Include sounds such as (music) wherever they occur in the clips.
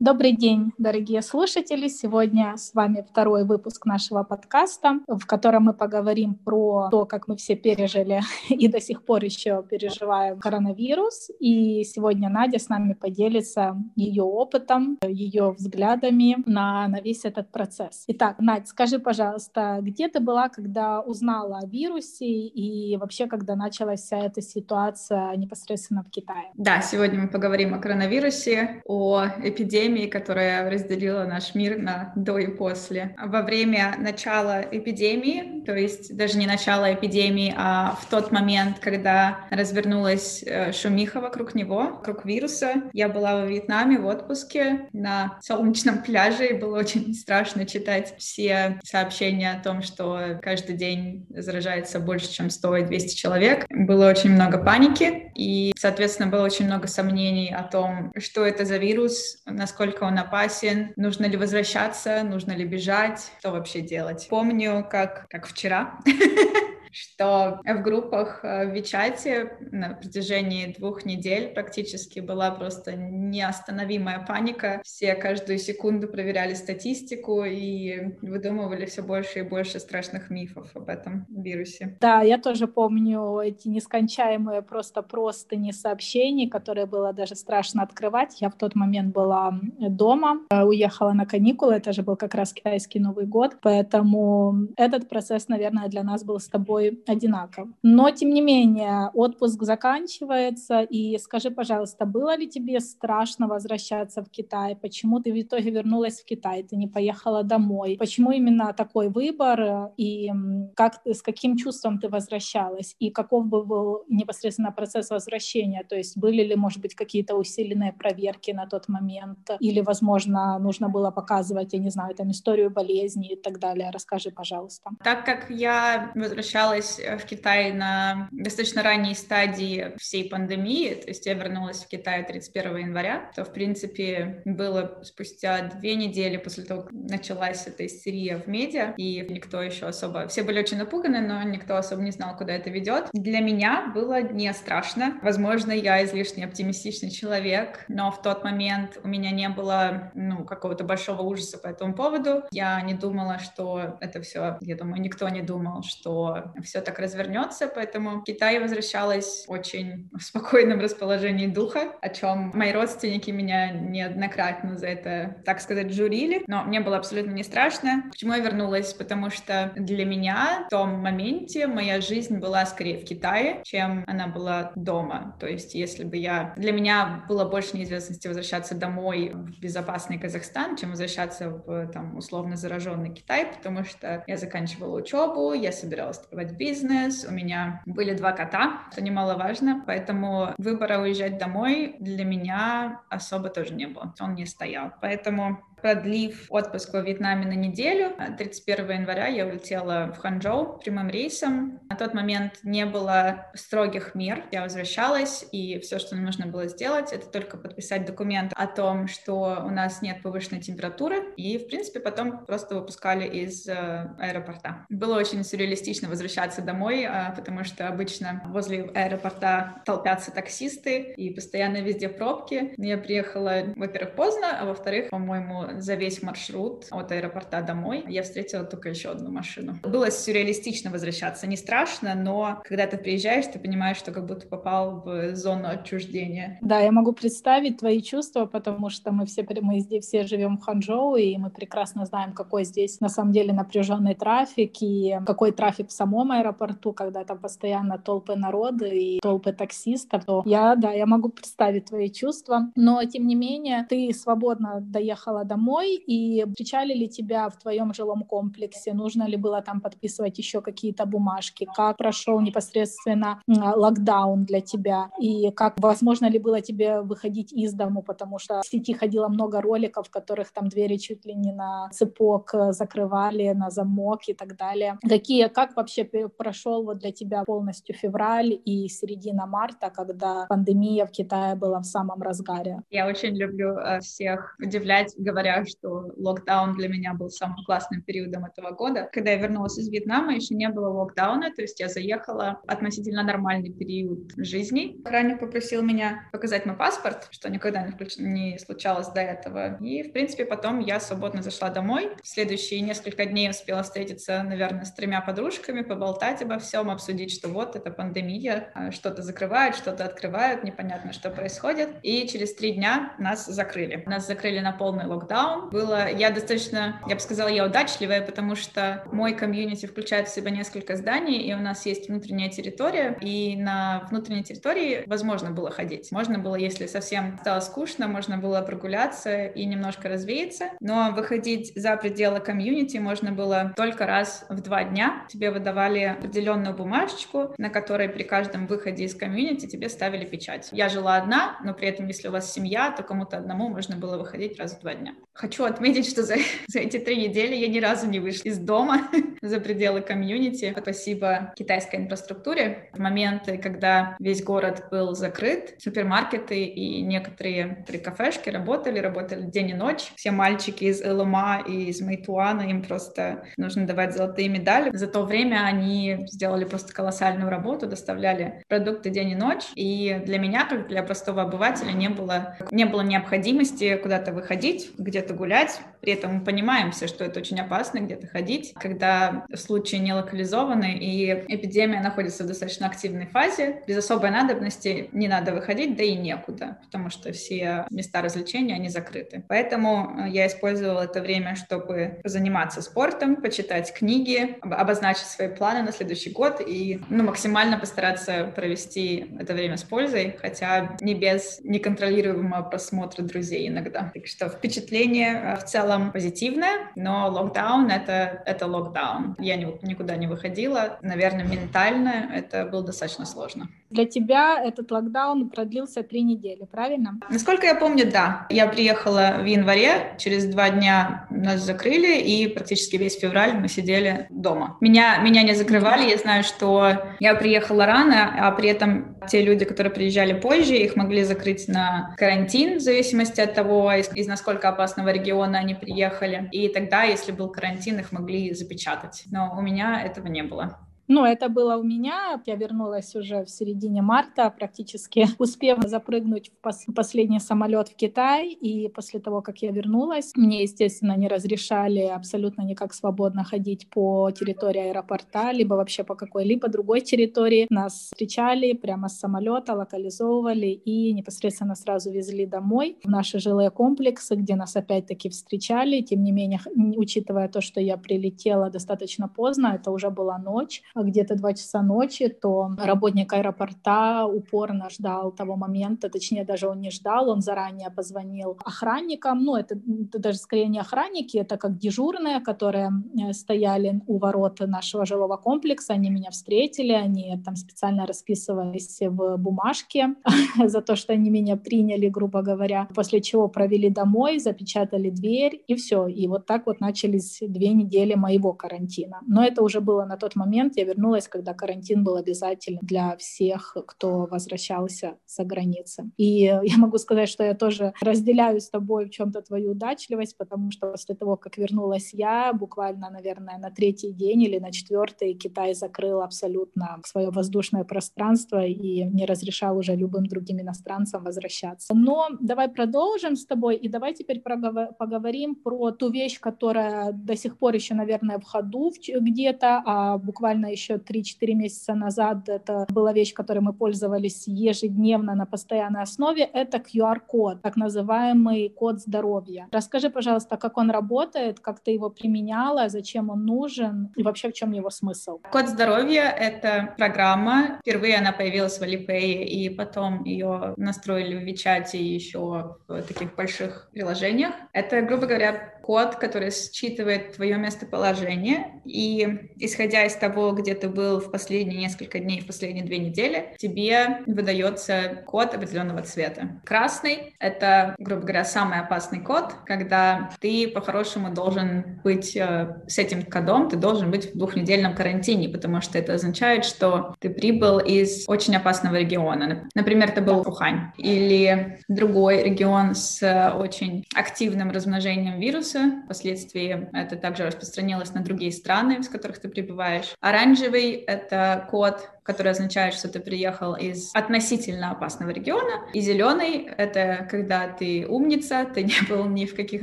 Добрый день, дорогие слушатели. Сегодня с вами второй выпуск нашего подкаста, в котором мы поговорим про то, как мы все пережили (laughs) и до сих пор еще переживаем коронавирус. И сегодня Надя с нами поделится ее опытом, ее взглядами на, на весь этот процесс. Итак, Надь, скажи, пожалуйста, где ты была, когда узнала о вирусе и вообще, когда началась вся эта ситуация непосредственно в Китае? Да, сегодня мы поговорим о коронавирусе, о эпидемии эпидемии, которая разделила наш мир на до и после. Во время начала эпидемии, то есть даже не начала эпидемии, а в тот момент, когда развернулась э, шумиха вокруг него, вокруг вируса, я была во Вьетнаме в отпуске на солнечном (laughs) пляже, и было очень страшно читать все сообщения о том, что каждый день заражается больше, чем 100 и 200 человек. Было очень много паники, и, соответственно, было очень много сомнений о том, что это за вирус, насколько насколько он опасен, нужно ли возвращаться, нужно ли бежать, что вообще делать. Помню, как, как вчера (laughs) что в группах э, в Вичате на протяжении двух недель практически была просто неостановимая паника. Все каждую секунду проверяли статистику и выдумывали все больше и больше страшных мифов об этом вирусе. Да, я тоже помню эти нескончаемые просто простыни сообщений, которые было даже страшно открывать. Я в тот момент была дома, э, уехала на каникулы, это же был как раз китайский Новый год, поэтому этот процесс, наверное, для нас был с тобой собой одинаков. Но, тем не менее, отпуск заканчивается, и скажи, пожалуйста, было ли тебе страшно возвращаться в Китай? Почему ты в итоге вернулась в Китай, ты не поехала домой? Почему именно такой выбор, и как, с каким чувством ты возвращалась? И каков бы был непосредственно процесс возвращения? То есть были ли, может быть, какие-то усиленные проверки на тот момент? Или, возможно, нужно было показывать, я не знаю, там историю болезни и так далее? Расскажи, пожалуйста. Так как я возвращалась возвращалась э, в Китай на достаточно ранней стадии всей пандемии, то есть я вернулась в Китай 31 января, то, в принципе, было спустя две недели после того, как началась эта истерия в медиа, и никто еще особо... Все были очень напуганы, но никто особо не знал, куда это ведет. Для меня было не страшно. Возможно, я излишне оптимистичный человек, но в тот момент у меня не было, ну, какого-то большого ужаса по этому поводу. Я не думала, что это все... Я думаю, никто не думал, что все так развернется, поэтому в Китай возвращалась очень в спокойном расположении духа, о чем мои родственники меня неоднократно за это, так сказать, журили, но мне было абсолютно не страшно. Почему я вернулась? Потому что для меня в том моменте моя жизнь была скорее в Китае, чем она была дома. То есть если бы я... Для меня было больше неизвестности возвращаться домой в безопасный Казахстан, чем возвращаться в, там, условно зараженный Китай, потому что я заканчивала учебу, я собиралась открывать делать бизнес, у меня были два кота, что немаловажно, поэтому выбора уезжать домой для меня особо тоже не было, он не стоял. Поэтому продлив отпуск во Вьетнаме на неделю. 31 января я улетела в Ханчжоу прямым рейсом. На тот момент не было строгих мер. Я возвращалась, и все, что нужно было сделать, это только подписать документ о том, что у нас нет повышенной температуры, и, в принципе, потом просто выпускали из э, аэропорта. Было очень сюрреалистично возвращаться домой, э, потому что обычно возле аэропорта толпятся таксисты, и постоянно везде пробки. Я приехала, во-первых, поздно, а во-вторых, по-моему, за весь маршрут от аэропорта домой я встретила только еще одну машину. Было сюрреалистично возвращаться, не страшно, но когда ты приезжаешь, ты понимаешь, что как будто попал в зону отчуждения. Да, я могу представить твои чувства, потому что мы все, мы здесь все живем в Ханчжоу, и мы прекрасно знаем, какой здесь на самом деле напряженный трафик и какой трафик в самом аэропорту, когда там постоянно толпы народа и толпы таксистов. То я, да, я могу представить твои чувства, но тем не менее ты свободно доехала до домой, и встречали ли тебя в твоем жилом комплексе, нужно ли было там подписывать еще какие-то бумажки, как прошел непосредственно локдаун для тебя, и как возможно ли было тебе выходить из дому, потому что в сети ходило много роликов, в которых там двери чуть ли не на цепок э, закрывали, на замок и так далее. Какие, как вообще прошел вот для тебя полностью февраль и середина марта, когда пандемия в Китае была в самом разгаре? Я очень люблю э, всех удивлять, говоря что локдаун для меня был самым классным периодом этого года. Когда я вернулась из Вьетнама, еще не было локдауна, то есть я заехала относительно нормальный период жизни. Охранник попросил меня показать мой паспорт, что никогда не, включ... не случалось до этого. И, в принципе, потом я свободно зашла домой. В следующие несколько дней успела встретиться, наверное, с тремя подружками, поболтать обо всем, обсудить, что вот, это пандемия, а, что-то закрывают, что-то открывают, непонятно, что происходит. И через три дня нас закрыли. Нас закрыли на полный локдаун. Было, я достаточно, я бы сказала, я удачливая, потому что мой комьюнити включает в себя несколько зданий, и у нас есть внутренняя территория, и на внутренней территории возможно было ходить. Можно было, если совсем стало скучно, можно было прогуляться и немножко развеяться, но выходить за пределы комьюнити можно было только раз в два дня. Тебе выдавали определенную бумажечку, на которой при каждом выходе из комьюнити тебе ставили печать. Я жила одна, но при этом, если у вас семья, то кому-то одному можно было выходить раз в два дня. Хочу отметить, что за, (laughs) за эти три недели я ни разу не вышла из дома (laughs) за пределы комьюнити. Спасибо китайской инфраструктуре. В моменты, когда весь город был закрыт, супермаркеты и некоторые кафешки работали, работали день и ночь. Все мальчики из ЛМА и из Мэйтуана, им просто нужно давать золотые медали. За то время они сделали просто колоссальную работу, доставляли продукты день и ночь. И для меня, как для простого обывателя, не было, не было необходимости куда-то выходить, где-то гулять. При этом мы понимаем все, что это очень опасно где-то ходить, когда случаи не локализованы и эпидемия находится в достаточно активной фазе. Без особой надобности не надо выходить, да и некуда, потому что все места развлечения, они закрыты. Поэтому э, я использовала это время, чтобы заниматься спортом, почитать книги, обозначить свои планы на следующий год и ну, максимально постараться провести это время с пользой, хотя не без неконтролируемого просмотра друзей иногда. Так что впечатление э, в целом позитивное, но локдаун — это, это локдаун. Я никуда не выходила. Наверное, ментально это было достаточно сложно. Для тебя этот локдаун продлился три недели, правильно? Насколько я помню, да. Я приехала в январе, через два дня нас закрыли, и практически весь февраль мы сидели дома. Меня, меня не закрывали, я знаю, что я приехала рано, а при этом те люди, которые приезжали позже, их могли закрыть на карантин, в зависимости от того, из, из насколько опасного региона они приехали. И тогда, если был карантин, их могли запечатать. Но у меня этого не было. Ну, это было у меня. Я вернулась уже в середине марта, практически (laughs) успев запрыгнуть в пос- последний самолет в Китай. И после того, как я вернулась, мне, естественно, не разрешали абсолютно никак свободно ходить по территории аэропорта, либо вообще по какой-либо другой территории. Нас встречали прямо с самолета, локализовывали и непосредственно сразу везли домой в наши жилые комплексы, где нас опять-таки встречали. Тем не менее, учитывая то, что я прилетела достаточно поздно, это уже была ночь, где-то 2 часа ночи, то работник аэропорта упорно ждал того момента, точнее даже он не ждал, он заранее позвонил охранникам, ну это, это даже скорее не охранники, это как дежурные, которые э, стояли у ворот нашего жилого комплекса, они меня встретили, они там специально расписывались в бумажке (laughs) за то, что они меня приняли, грубо говоря, после чего провели домой, запечатали дверь и все, и вот так вот начались две недели моего карантина. Но это уже было на тот момент, я вернулась, когда карантин был обязателен для всех, кто возвращался за границы. И я могу сказать, что я тоже разделяю с тобой в чем-то твою удачливость, потому что после того, как вернулась я, буквально, наверное, на третий день или на четвертый Китай закрыл абсолютно свое воздушное пространство и не разрешал уже любым другим иностранцам возвращаться. Но давай продолжим с тобой и давай теперь поговорим про ту вещь, которая до сих пор еще, наверное, в ходу где-то, а буквально еще 3-4 месяца назад это была вещь, которой мы пользовались ежедневно на постоянной основе, это QR-код, так называемый код здоровья. Расскажи, пожалуйста, как он работает, как ты его применяла, зачем он нужен и вообще в чем его смысл? Код здоровья — это программа. Впервые она появилась в Alipay, и потом ее настроили в и еще в таких больших приложениях. Это, грубо говоря, код, который считывает твое местоположение, и исходя из того, где ты был в последние несколько дней, в последние две недели, тебе выдается код определенного цвета. Красный — это, грубо говоря, самый опасный код, когда ты по-хорошему должен быть э, с этим кодом, ты должен быть в двухнедельном карантине, потому что это означает, что ты прибыл из очень опасного региона. Например, это был Ухань или другой регион с очень активным размножением вируса. Впоследствии это также распространилось на другие страны, с которых ты прибываешь. Оранжевый — это код который означает, что ты приехал из относительно опасного региона. И зеленый — это когда ты умница, ты не был ни в каких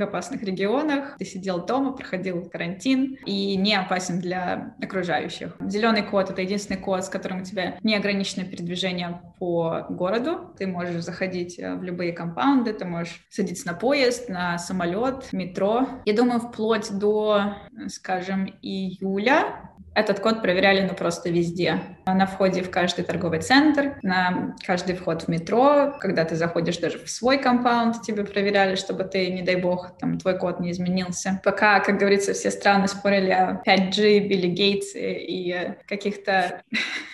опасных регионах, ты сидел дома, проходил карантин и не опасен для окружающих. Зеленый код — это единственный код, с которым у тебя неограниченное передвижение по городу. Ты можешь заходить э, в любые компаунды, ты можешь садиться на поезд, на самолет, метро. Я думаю, вплоть до, скажем, июля этот код проверяли ну просто везде. На входе в каждый торговый центр, на каждый вход в метро, когда ты заходишь даже в свой компаунд, тебе проверяли, чтобы ты, не дай бог, там твой код не изменился. Пока, как говорится, все страны спорили о 5G, Билли Гейтс и, каких-то...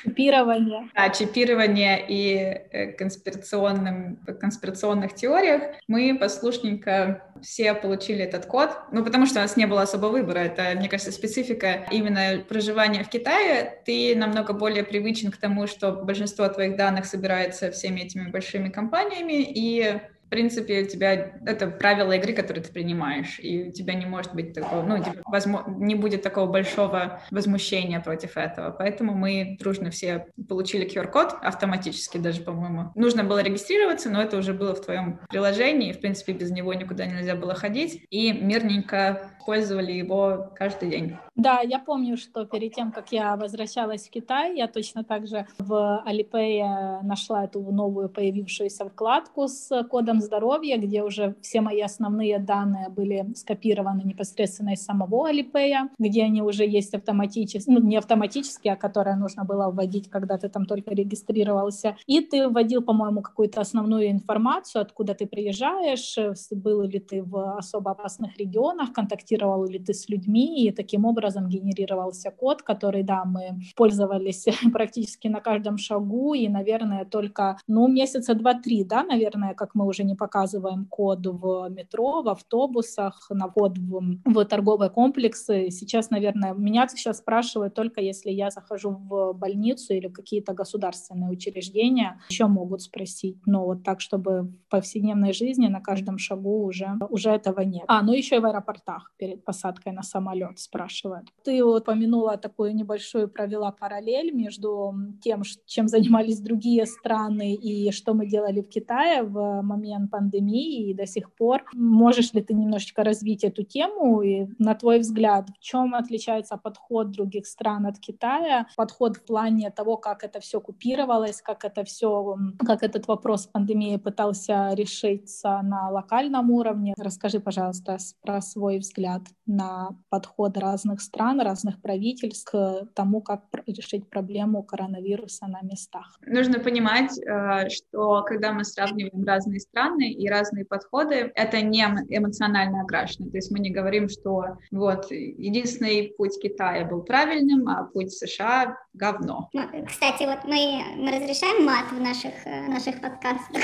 Чипирование. (laughs) Да, чипирование и э, конспирационным, конспирационных теориях, мы послушненько все получили этот код, ну, потому что у нас не было особо выбора. Это, мне кажется, специфика именно проживания в Китае. Ты намного более привычен к тому, что большинство твоих данных собирается всеми этими большими компаниями, и принципе, у тебя это правила игры, которые ты принимаешь, и у тебя не может быть такого, ну, возможно, не будет такого большого возмущения против этого. Поэтому мы дружно все получили QR-код автоматически даже, по-моему. Нужно было регистрироваться, но это уже было в твоем приложении, и, в принципе, без него никуда нельзя было ходить, и мирненько использовали его каждый день. Да, я помню, что перед тем, как я возвращалась в Китай, я точно так же в Alipay нашла эту новую появившуюся вкладку с кодом здоровья, где уже все мои основные данные были скопированы непосредственно из самого Alipay, где они уже есть автоматически, ну не автоматически, а которые нужно было вводить, когда ты там только регистрировался. И ты вводил, по-моему, какую-то основную информацию, откуда ты приезжаешь, был ли ты в особо опасных регионах, контактировал ли ты с людьми, и таким образом генерировался код, который, да, мы пользовались (laughs) практически на каждом шагу, и, наверное, только, ну, месяца два-три, да, наверное, как мы уже не показываем код в метро, в автобусах, на вход в, в торговые комплексы. Сейчас, наверное, меня сейчас спрашивают только если я захожу в больницу или какие-то государственные учреждения, еще могут спросить. Но вот так, чтобы в повседневной жизни на каждом шагу уже, уже этого нет. А, ну еще и в аэропортах перед посадкой на самолет спрашивают. Ты вот упомянула такую небольшую, провела параллель между тем, чем занимались другие страны и что мы делали в Китае в момент пандемии и до сих пор. Можешь ли ты немножечко развить эту тему? И на твой взгляд, в чем отличается подход других стран от Китая? Подход в плане того, как это все купировалось, как это все, как этот вопрос пандемии пытался решиться на локальном уровне. Расскажи, пожалуйста, про свой взгляд на подход разных стран, разных правительств к тому, как решить проблему коронавируса на местах. Нужно понимать, э, что когда мы сравниваем разные страны, страны и разные подходы, это не эмоционально окрашено. То есть мы не говорим, что вот единственный путь Китая был правильным, а путь США — говно. Ну, кстати, вот мы, мы разрешаем мат в наших, э, наших подкастах.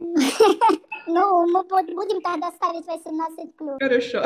(laughs) Ну, мы будем тогда ставить 18 плюс. Хорошо.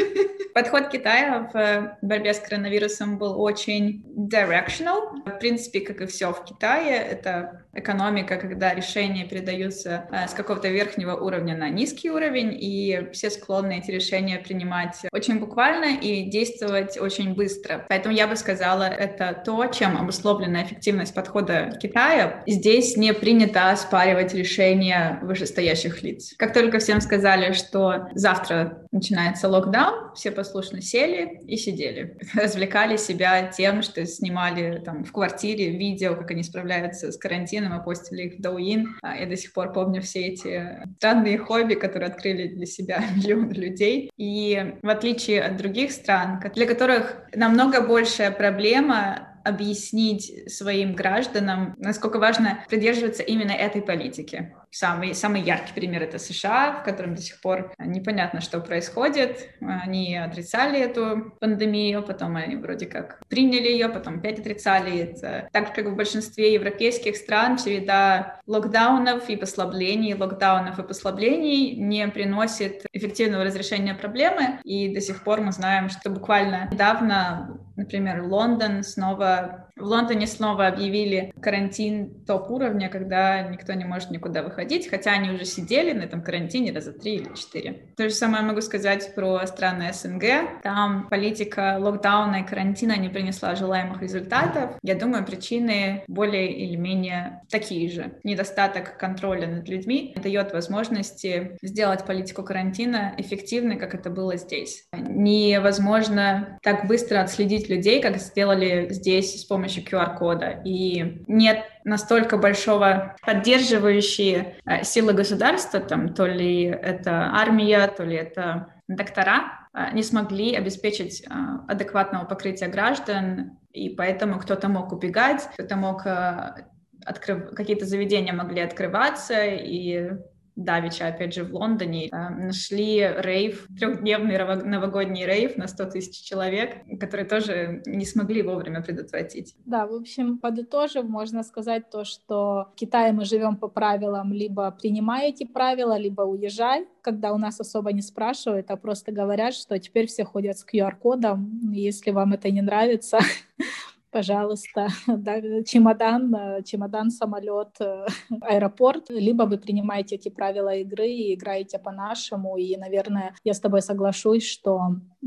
(laughs) Подход Китая в борьбе с коронавирусом был очень directional. В принципе, как и все в Китае, это экономика, когда решения передаются э, с какого-то верхнего уровня на низкий уровень, и все склонны эти решения принимать очень буквально и действовать очень быстро. Поэтому я бы сказала, это то, чем обусловлена эффективность подхода Китая. Здесь не принято оспаривать решения вышестоящих лиц. Как только всем сказали, что завтра начинается локдаун, все послушно сели и сидели. (laughs) Развлекали себя тем, что снимали там в квартире видео, как они справляются с карантином, и постили их в Douyin. А, я до сих пор помню все эти странные хобби, которые открыли для себя (laughs) миллионы людей. И в отличие от других стран, для которых намного большая проблема объяснить своим гражданам, насколько важно придерживаться именно этой политики. Самый, самый яркий пример — это США, в котором до сих пор непонятно, что происходит. Они отрицали эту пандемию, потом они вроде как приняли ее, потом опять отрицали. Это так как в большинстве европейских стран череда локдаунов и послаблений, локдаунов и послаблений не приносит эффективного разрешения проблемы. И до сих пор мы знаем, что буквально недавно, например, Лондон снова в Лондоне снова объявили карантин топ уровня, когда никто не может никуда выходить, хотя они уже сидели на этом карантине раза три или четыре. То же самое могу сказать про страны СНГ. Там политика локдауна и карантина не принесла желаемых результатов. Я думаю, причины более или менее такие же. Недостаток контроля над людьми дает возможности сделать политику карантина эффективной, как это было здесь. Невозможно так быстро отследить людей, как сделали здесь с помощью помощью QR-кода. И нет настолько большого поддерживающие э, силы государства, там, то ли это армия, то ли это доктора, э, не смогли обеспечить э, адекватного покрытия граждан, и поэтому кто-то мог убегать, кто-то мог открыв... какие-то заведения могли открываться, и Давича, опять же, в Лондоне, э, нашли рейв, трехдневный новогодний рейв на 100 тысяч человек, которые тоже не смогли вовремя предотвратить. Да, в общем, подытожив, можно сказать то, что в Китае мы живем по правилам либо принимай эти правила, либо уезжай, когда у нас особо не спрашивают, а просто говорят, что теперь все ходят с QR-кодом, если вам это не нравится, (laughs) пожалуйста, (laughs) да, чемодан, э, чемодан, самолет, э, (laughs) аэропорт, либо вы принимаете эти правила игры и играете по-нашему, и, наверное, я с тобой соглашусь, что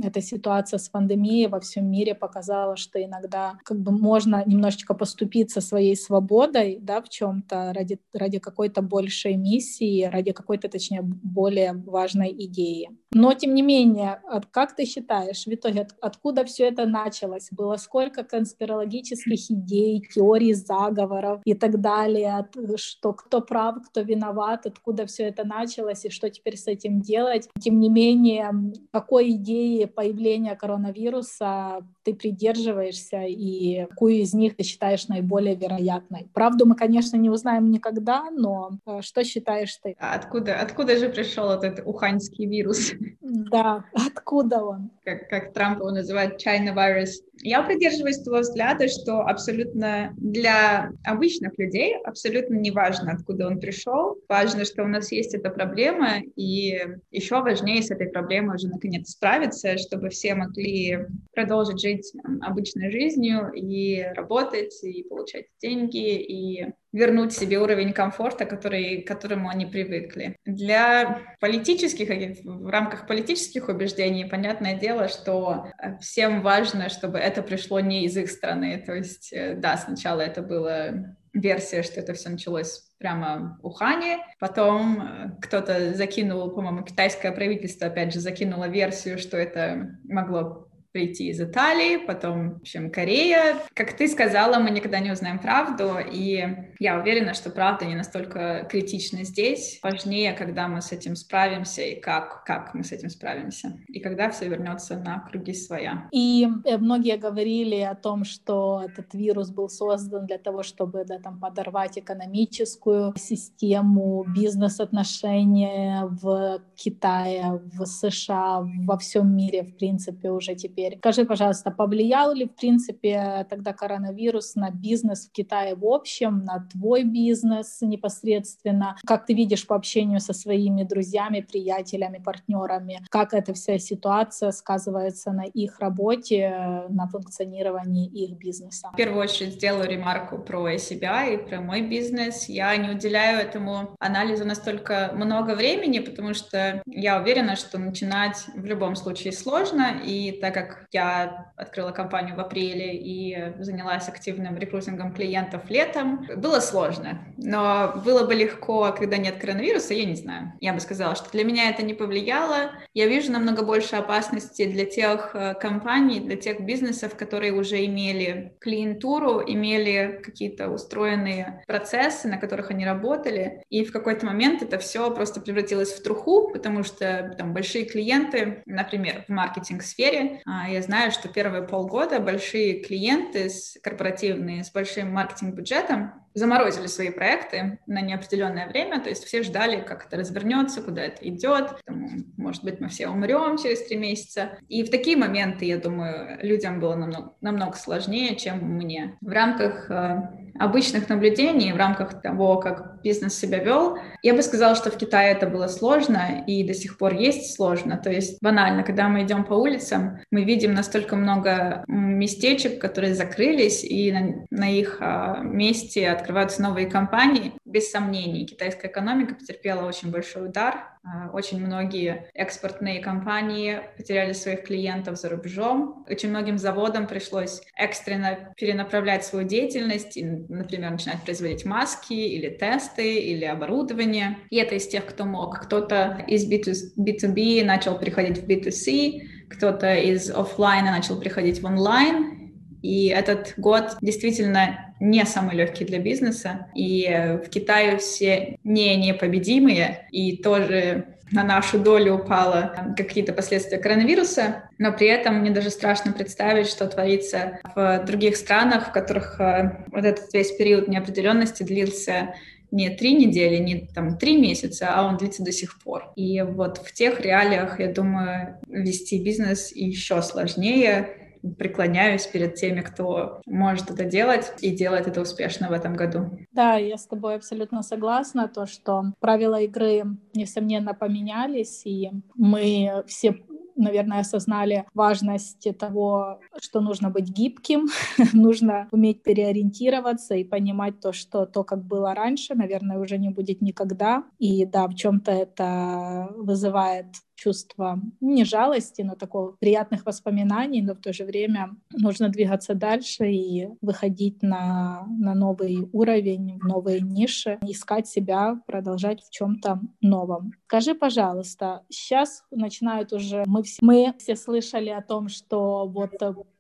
эта ситуация с пандемией во всем мире показала, что иногда как бы можно немножечко поступиться своей свободой, да, в чем-то ради, ради какой-то большей миссии, ради какой-то, точнее, более важной идеи. Но, тем не менее, как ты считаешь, в итоге от, откуда все это началось? Было сколько конспирологических идей, теорий заговоров и так далее, что кто прав, кто виноват, откуда все это началось и что теперь с этим делать? Тем не менее, какой идеи появления коронавируса ты придерживаешься и какую из них ты считаешь наиболее вероятной? Правду мы, конечно, не узнаем никогда, но э, что считаешь ты? А откуда, откуда же пришел этот уханьский вирус? Да, (laughs) откуда он? Как, как Трамп его называет, China virus. Я придерживаюсь того взгляда, что абсолютно для обычных людей абсолютно не важно, откуда он пришел. Важно, что у нас есть эта проблема, и еще важнее с этой проблемой уже наконец справиться, чтобы все могли продолжить жить обычной жизнью и работать, и получать деньги, и вернуть себе уровень комфорта, который, к которому они привыкли. Для политических, в рамках политических убеждений, понятное дело, что всем важно, чтобы это пришло не из их страны. То есть, э, да, сначала это была версия, что это все началось прямо в Ухане. Потом э, кто-то закинул, по-моему, китайское правительство, опять же, закинуло версию, что это могло прийти из Италии, потом, в общем, Корея. Как ты сказала, мы никогда не узнаем правду, и я уверена, что правда не настолько критична здесь. Важнее, когда мы с этим справимся и как, как мы с этим справимся, и когда все вернется на круги своя. И э, многие говорили о том, что этот вирус был создан для того, чтобы да, там, подорвать экономическую систему, бизнес-отношения в Китае, в США, во всем мире, в принципе, уже теперь теперь. Скажи, пожалуйста, повлиял ли, в принципе, тогда коронавирус на бизнес в Китае в общем, на твой бизнес непосредственно? Как ты видишь по общению со своими друзьями, приятелями, партнерами? Как эта вся ситуация сказывается на их работе, на функционировании их бизнеса? В первую очередь сделаю ремарку про себя и про мой бизнес. Я не уделяю этому анализу настолько много времени, потому что я уверена, что начинать в любом случае сложно, и так как как я открыла компанию в апреле и занялась активным рекрутингом клиентов летом, было сложно. Но было бы легко, когда нет коронавируса, я не знаю. Я бы сказала, что для меня это не повлияло. Я вижу намного больше опасности для тех э, компаний, для тех бизнесов, которые уже имели клиентуру, имели какие-то устроенные процессы, на которых они работали. И в какой-то момент это все просто превратилось в труху, потому что там большие клиенты, например, в маркетинг-сфере, а, я знаю, что первые полгода большие клиенты с корпоративные с большим маркетинг-бюджетом заморозили свои проекты на неопределенное время, то есть все ждали, как это развернется, куда это идет, Там, может быть, мы все умрем через три месяца. И в такие моменты, я думаю, людям было намного, намного сложнее, чем мне. В рамках э, обычных наблюдений, в рамках того, как бизнес себя вел, я бы сказала, что в Китае это было сложно и до сих пор есть сложно. То есть банально, когда мы идем по улицам, мы видим настолько много местечек, которые закрылись, и на, на их а, месте открываются новые компании. Без сомнений, китайская экономика потерпела очень большой удар. А, очень многие экспортные компании потеряли своих клиентов за рубежом. Очень многим заводам пришлось экстренно перенаправлять свою деятельность, и, например, начинать производить маски или тесты или оборудование. И это из тех, кто мог. Кто-то из B2B начал переходить в B2C, кто-то из офлайна начал приходить в онлайн, и этот год действительно не самый легкий для бизнеса. И в Китае все не непобедимые, и тоже на нашу долю упало какие-то последствия коронавируса, но при этом мне даже страшно представить, что творится в других странах, в которых э, вот этот весь период неопределенности длился не три недели, не там три месяца, а он длится до сих пор. И вот в тех реалиях, я думаю, вести бизнес еще сложнее, преклоняюсь перед теми, кто может это делать и делает это успешно в этом году. Да, я с тобой абсолютно согласна, то, что правила игры, несомненно, поменялись, и мы все наверное, осознали важность того, что нужно быть гибким, (laughs) нужно уметь переориентироваться и понимать то, что то, как было раньше, наверное, уже не будет никогда. И да, в чем-то это вызывает чувство не жалости, но такого приятных воспоминаний, но в то же время нужно двигаться дальше и выходить на, на новый уровень, в новые ниши, искать себя, продолжать в чем-то новом. Скажи, пожалуйста, сейчас начинают уже, мы все, мы все слышали о том, что вот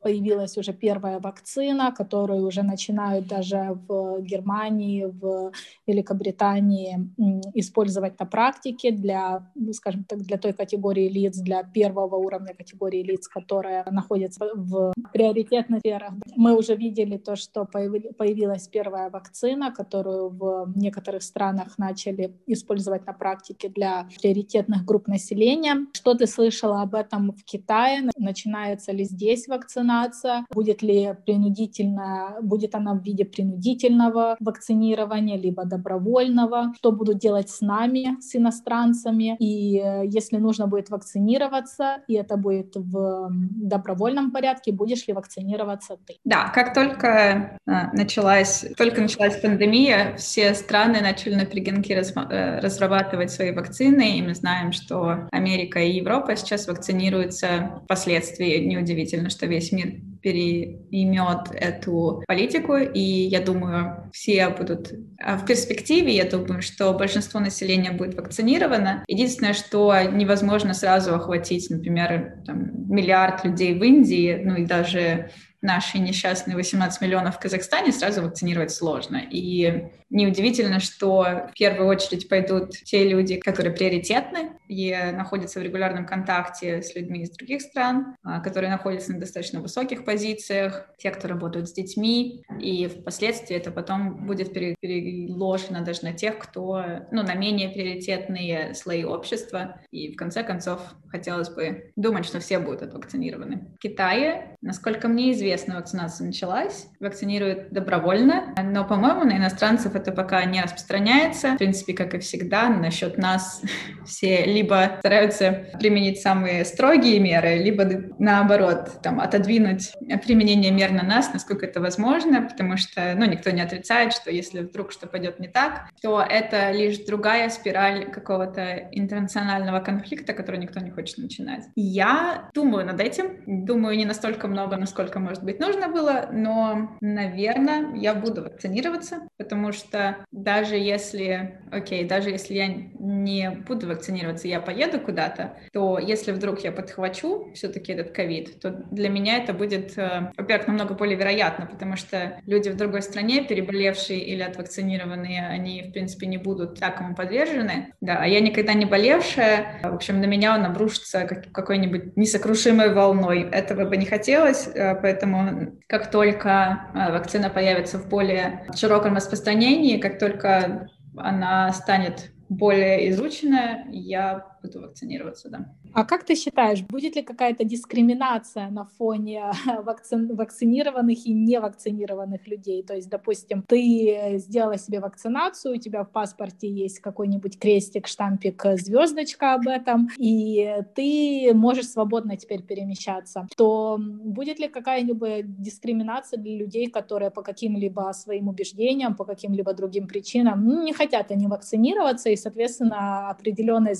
появилась уже первая вакцина, которую уже начинают даже в Германии, в Великобритании использовать на практике для, ну, скажем так, для той категории лиц, для первого уровня категории лиц, которая находится в приоритетных сферах. Мы уже видели то, что появилась первая вакцина, которую в некоторых странах начали использовать на практике для приоритетных групп населения. Что ты слышала об этом в Китае? Начинается ли здесь вакцина? Вакцинация, будет ли принудительно, будет она в виде принудительного вакцинирования, либо добровольного, что будут делать с нами, с иностранцами, и э, если нужно будет вакцинироваться, и это будет в добровольном порядке, будешь ли вакцинироваться ты? Да, как только э, началась, только началась пандемия, все страны начали на перегонки э, разрабатывать свои вакцины, и мы знаем, что Америка и Европа сейчас вакцинируются впоследствии. Неудивительно, что весь мир мир переймет эту политику, и я думаю, все будут а в перспективе, я думаю, что большинство населения будет вакцинировано. Единственное, что невозможно сразу охватить, например, там, миллиард людей в Индии, ну и даже наши несчастные 18 миллионов в Казахстане сразу вакцинировать сложно. И неудивительно, что в первую очередь пойдут те люди, которые приоритетны и находятся в регулярном контакте с людьми из других стран, а, которые находятся на достаточно высоких позициях, те, кто работают с детьми, и впоследствии это потом будет переложено даже на тех, кто, ну, на менее приоритетные слои общества, и в конце концов хотелось бы думать, что все будут отвакцинированы. В Китае, насколько мне известно, вакцинация началась, вакцинируют добровольно, но, по-моему, на иностранцев это пока не распространяется. В принципе, как и всегда, насчет нас (laughs) все либо стараются применить самые строгие меры, либо наоборот, там, отодвинуть применение мер на нас, насколько это возможно, потому что, ну, никто не отрицает, что если вдруг что пойдет не так, то это лишь другая спираль какого-то интернационального конфликта, который никто не хочет начинать. Я думаю над этим, думаю не настолько много, насколько может быть нужно было, но, наверное, я буду вакцинироваться, потому что даже если, окей, даже если я не буду вакцинироваться, я поеду куда-то, то если вдруг я подхвачу все-таки этот ковид, то для меня это будет, э, во-первых, намного более вероятно, потому что люди в другой стране, переболевшие или отвакцинированные, они, в принципе, не будут так ему подвержены. Да, а я никогда не болевшая. В общем, на меня он обрушится какой-нибудь несокрушимой волной. Этого бы не хотелось, э, поэтому как только э, вакцина появится в более широком распространении, как только она станет более изученная, я буду вакцинироваться, да. А как ты считаешь, будет ли какая-то дискриминация на фоне (laughs) вакци... вакцинированных и невакцинированных людей? То есть, допустим, ты сделала себе вакцинацию, у тебя в паспорте есть какой-нибудь крестик, штампик, звездочка об этом, и ты можешь свободно теперь перемещаться, то будет ли какая-нибудь дискриминация для людей, которые по каким-либо своим убеждениям, по каким-либо другим причинам не хотят они вакцинироваться, и, соответственно, определенная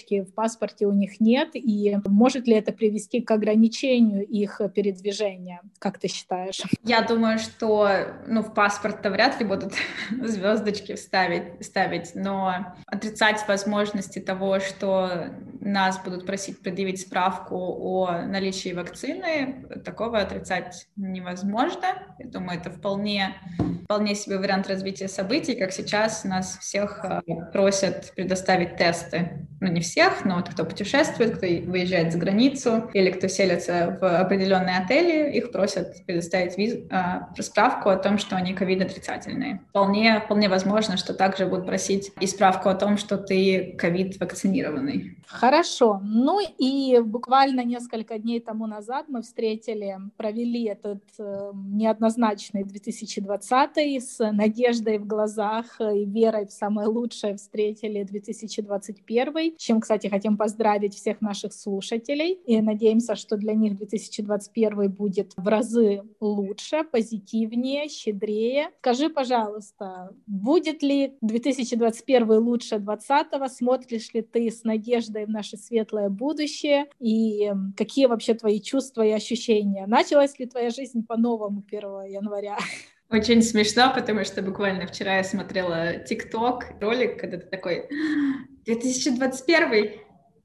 звездочки в паспорте у них нет, и может ли это привести к ограничению их передвижения, как ты считаешь? Я думаю, что ну, в паспорт-то вряд ли будут (laughs) звездочки ставить, ставить, но отрицать возможности того, что нас будут просить предъявить справку о наличии вакцины, такого отрицать невозможно. Я думаю, это вполне, вполне себе вариант развития событий, как сейчас нас всех э, просят предоставить тесты. Ну, не всех, но вот кто путешествует, кто выезжает за границу или кто селится в определенные отели, их просят предоставить виз, э, справку о том, что они ковид-отрицательные. Вполне, вполне возможно, что также будут просить и справку о том, что ты ковид-вакцинированный. Хорошо. Ну и буквально несколько дней тому назад мы встретили, провели этот э, неоднозначный 2020 с надеждой в глазах и верой в самое лучшее встретили 2021, чем, кстати, хотим поздравить всех наших слушателей и надеемся, что для них 2021 будет в разы лучше, позитивнее, щедрее. Скажи, пожалуйста, будет ли 2021 лучше 2020? Смотришь ли ты с надеждой в наше светлое будущее, и какие вообще твои чувства и ощущения? Началась ли твоя жизнь по-новому 1 января? Очень смешно, потому что буквально вчера я смотрела ТикТок, ролик, когда ты такой 2021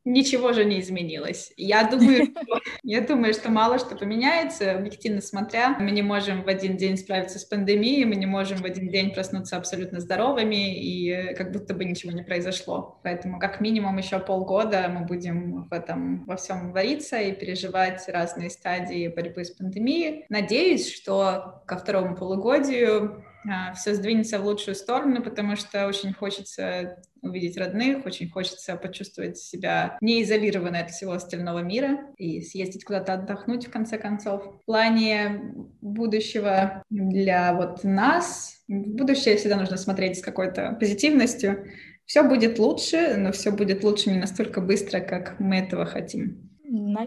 ничего же не изменилось. Я думаю, (laughs) что, я думаю, что мало что поменяется, объективно смотря. Мы не можем в один день справиться с пандемией, мы не можем в один день проснуться абсолютно здоровыми, и как будто бы ничего не произошло. Поэтому как минимум еще полгода мы будем в этом во всем вариться и переживать разные стадии борьбы с пандемией. Надеюсь, что ко второму полугодию а, все сдвинется в лучшую сторону, потому что очень хочется увидеть родных, очень хочется почувствовать себя не изолированной от всего остального мира и съездить куда-то отдохнуть в конце концов. В плане будущего для вот нас, в будущее всегда нужно смотреть с какой-то позитивностью. Все будет лучше, но все будет лучше не настолько быстро, как мы этого хотим.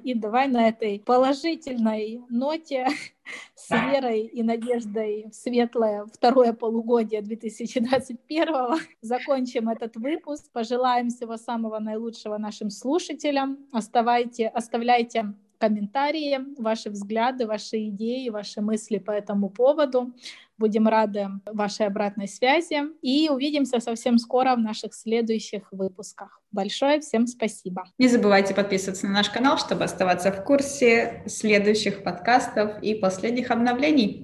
И давай на этой положительной ноте (laughs) с верой и надеждой в светлое второе полугодие 2021 закончим этот выпуск. Пожелаем всего самого наилучшего нашим слушателям. Оставайте, оставляйте комментарии, ваши взгляды, ваши идеи, ваши мысли по этому поводу. Будем рады вашей обратной связи и увидимся совсем скоро в наших следующих выпусках. Большое всем спасибо. Не забывайте подписываться на наш канал, чтобы оставаться в курсе следующих подкастов и последних обновлений.